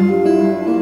Música